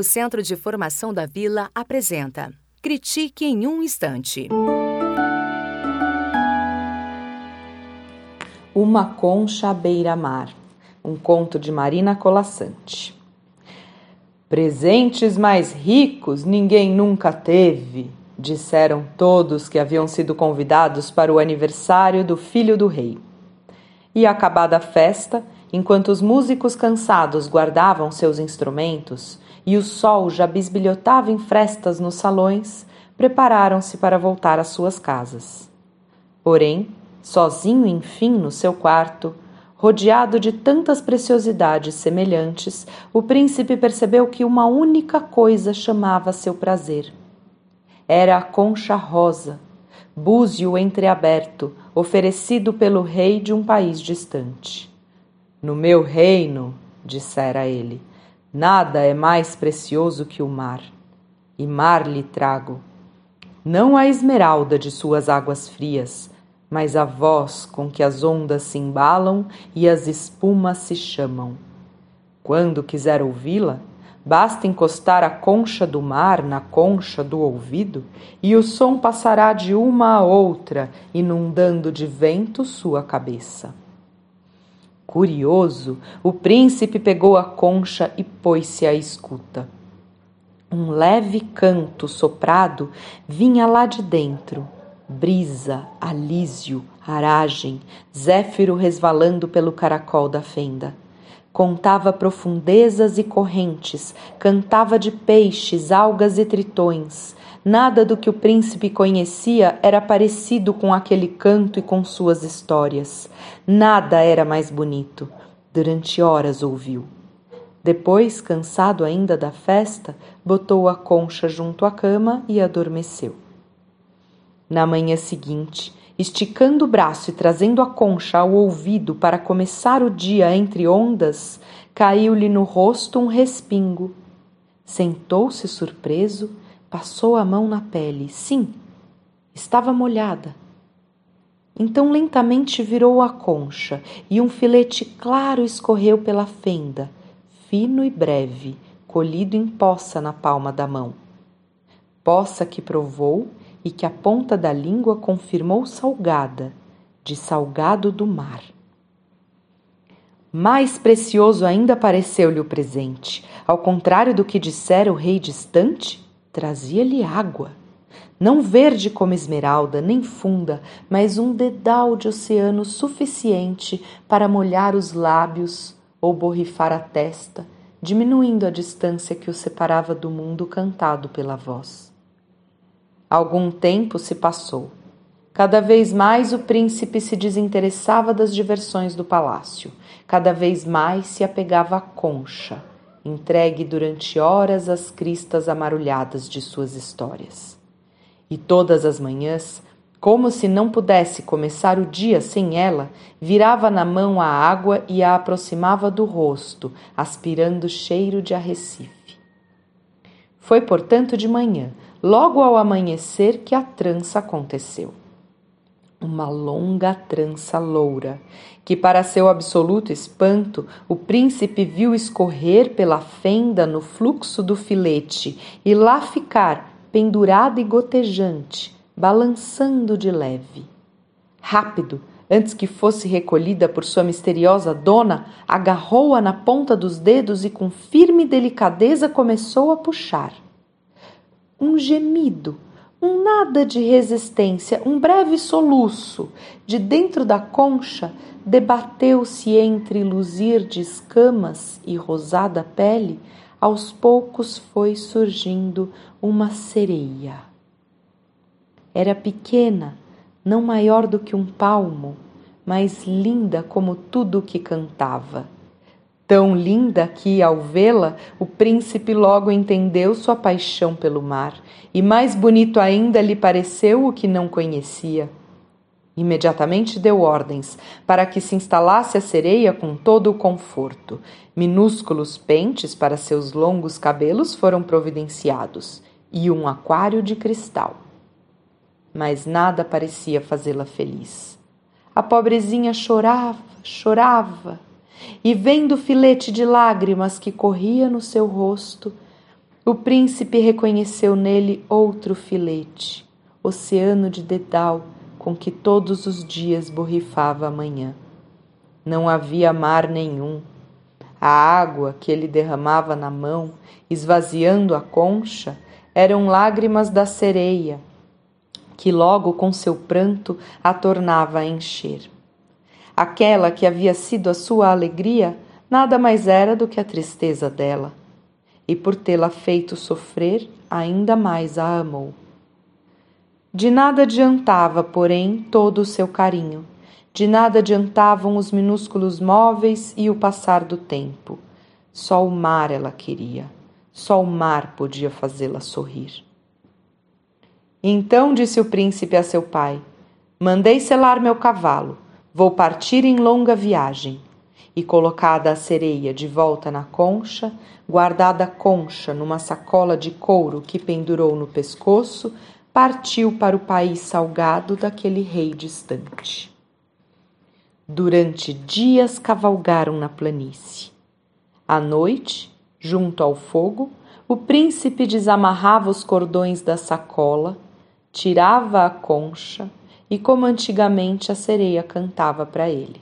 O Centro de Formação da Vila apresenta Critique em um Instante. Uma Concha à Beira-Mar, um conto de Marina Colassante. Presentes mais ricos ninguém nunca teve, disseram todos que haviam sido convidados para o aniversário do filho do rei. E acabada a festa, enquanto os músicos cansados guardavam seus instrumentos e o sol já bisbilhotava em frestas nos salões, prepararam-se para voltar às suas casas. Porém, sozinho enfim no seu quarto, rodeado de tantas preciosidades semelhantes, o príncipe percebeu que uma única coisa chamava seu prazer. Era a concha rosa, búzio entreaberto, oferecido pelo rei de um país distante. No meu reino, dissera ele, nada é mais precioso que o mar, e mar lhe trago. Não a esmeralda de suas águas frias, mas a voz com que as ondas se embalam e as espumas se chamam. Quando quiser ouvi-la, basta encostar a concha do mar na concha do ouvido, e o som passará de uma a outra, inundando de vento sua cabeça. Curioso, o príncipe pegou a concha e pôs-se à escuta. Um leve canto soprado vinha lá de dentro. Brisa, alísio, aragem, zéfiro resvalando pelo caracol da fenda. Contava profundezas e correntes, cantava de peixes, algas e tritões, Nada do que o príncipe conhecia era parecido com aquele canto e com suas histórias. Nada era mais bonito. Durante horas ouviu. Depois, cansado ainda da festa, botou a concha junto à cama e adormeceu. Na manhã seguinte, esticando o braço e trazendo a concha ao ouvido para começar o dia entre ondas, caiu-lhe no rosto um respingo. Sentou-se surpreso Passou a mão na pele. Sim, estava molhada. Então lentamente virou a concha e um filete claro escorreu pela fenda, fino e breve, colhido em poça na palma da mão. Poça que provou e que a ponta da língua confirmou salgada, de salgado do mar. Mais precioso ainda pareceu-lhe o presente, ao contrário do que dissera o rei distante, trazia-lhe água. Não verde como esmeralda, nem funda, mas um dedal de oceano suficiente para molhar os lábios ou borrifar a testa, diminuindo a distância que o separava do mundo cantado pela voz. Algum tempo se passou. Cada vez mais o príncipe se desinteressava das diversões do palácio, cada vez mais se apegava à concha entregue durante horas às cristas amarulhadas de suas histórias. E todas as manhãs, como se não pudesse começar o dia sem ela, virava na mão a água e a aproximava do rosto, aspirando cheiro de arrecife. Foi, portanto, de manhã, logo ao amanhecer, que a trança aconteceu uma longa trança loura, que, para seu absoluto espanto, o príncipe viu escorrer pela fenda no fluxo do filete e lá ficar, pendurada e gotejante, balançando de leve. Rápido, antes que fosse recolhida por sua misteriosa dona, agarrou-a na ponta dos dedos e com firme delicadeza começou a puxar. Um gemido um nada de resistência, um breve soluço, de dentro da concha, debateu-se entre luzir de escamas e rosada pele, aos poucos foi surgindo uma sereia. Era pequena, não maior do que um palmo, mas linda como tudo o que cantava tão linda que, ao vê-la, o príncipe logo entendeu sua paixão pelo mar, e mais bonito ainda lhe pareceu o que não conhecia. Imediatamente deu ordens para que se instalasse a sereia com todo o conforto. Minúsculos pentes para seus longos cabelos foram providenciados e um aquário de cristal. Mas nada parecia fazê-la feliz. A pobrezinha chorava, chorava e vendo o filete de lágrimas que corria no seu rosto, O príncipe reconheceu nele outro filete, oceano de dedal com que todos os dias borrifava a manhã. Não havia mar nenhum. A água que ele derramava na mão, esvaziando a concha, eram lágrimas da sereia, que logo com seu pranto a tornava a encher. Aquela que havia sido a sua alegria nada mais era do que a tristeza dela, e por tê-la feito sofrer, ainda mais a amou. De nada adiantava, porém, todo o seu carinho. De nada adiantavam os minúsculos móveis e o passar do tempo. Só o mar ela queria. Só o mar podia fazê-la sorrir. Então disse o príncipe a seu pai: Mandei selar meu cavalo. Vou partir em longa viagem. E colocada a sereia de volta na concha, guardada a concha numa sacola de couro que pendurou no pescoço, partiu para o país salgado daquele rei distante. Durante dias cavalgaram na planície. À noite, junto ao fogo, o príncipe desamarrava os cordões da sacola, tirava a concha e, como antigamente, a sereia cantava para ele.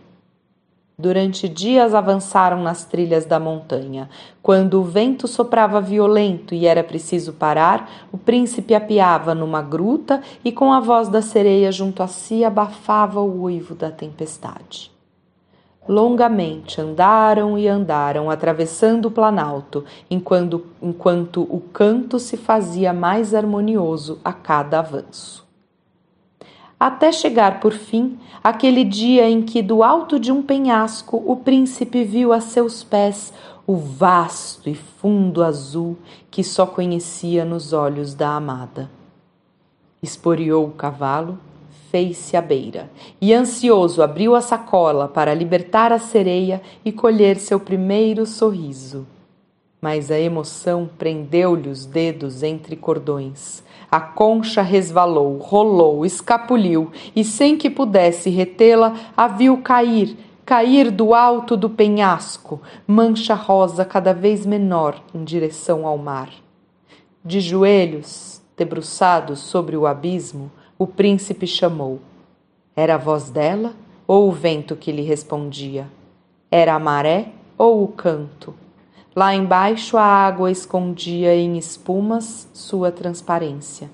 Durante dias avançaram nas trilhas da montanha. Quando o vento soprava violento e era preciso parar, o príncipe apiava numa gruta e, com a voz da sereia junto a si, abafava o uivo da tempestade. Longamente andaram e andaram, atravessando o planalto, enquanto, enquanto o canto se fazia mais harmonioso a cada avanço até chegar por fim aquele dia em que, do alto de um penhasco, o príncipe viu a seus pés o vasto e fundo azul que só conhecia nos olhos da amada. Esporeou o cavalo, fez-se à beira e, ansioso, abriu a sacola para libertar a sereia e colher seu primeiro sorriso. Mas a emoção prendeu-lhe os dedos entre cordões a concha resvalou, rolou, escapuliu, e sem que pudesse retê-la, a viu cair, cair do alto do penhasco, mancha rosa cada vez menor em direção ao mar. De joelhos, debruçados sobre o abismo, o príncipe chamou. Era a voz dela ou o vento que lhe respondia? Era a maré ou o canto? Lá embaixo a água escondia em espumas sua transparência.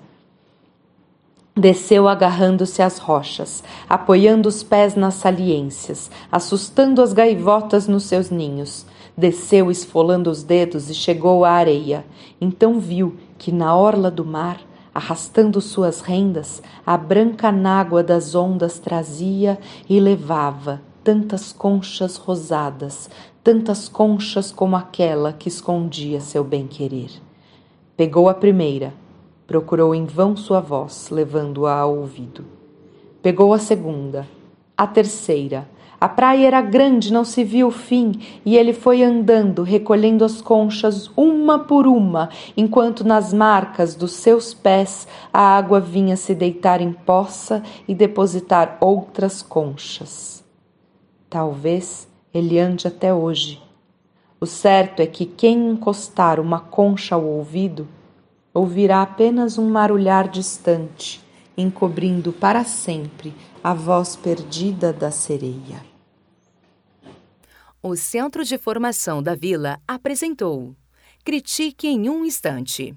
Desceu agarrando-se às rochas, apoiando os pés nas saliências, assustando as gaivotas nos seus ninhos. Desceu esfolando os dedos e chegou à areia. Então viu que na orla do mar, arrastando suas rendas, a branca nágua das ondas trazia e levava tantas conchas rosadas, tantas conchas como aquela que escondia seu bem-querer. Pegou a primeira, procurou em vão sua voz, levando-a ao ouvido. Pegou a segunda, a terceira. A praia era grande, não se viu o fim, e ele foi andando, recolhendo as conchas uma por uma, enquanto nas marcas dos seus pés a água vinha se deitar em poça e depositar outras conchas. Talvez ele ande até hoje. O certo é que quem encostar uma concha ao ouvido ouvirá apenas um marulhar distante, encobrindo para sempre a voz perdida da sereia. O Centro de Formação da Vila apresentou Critique em um Instante.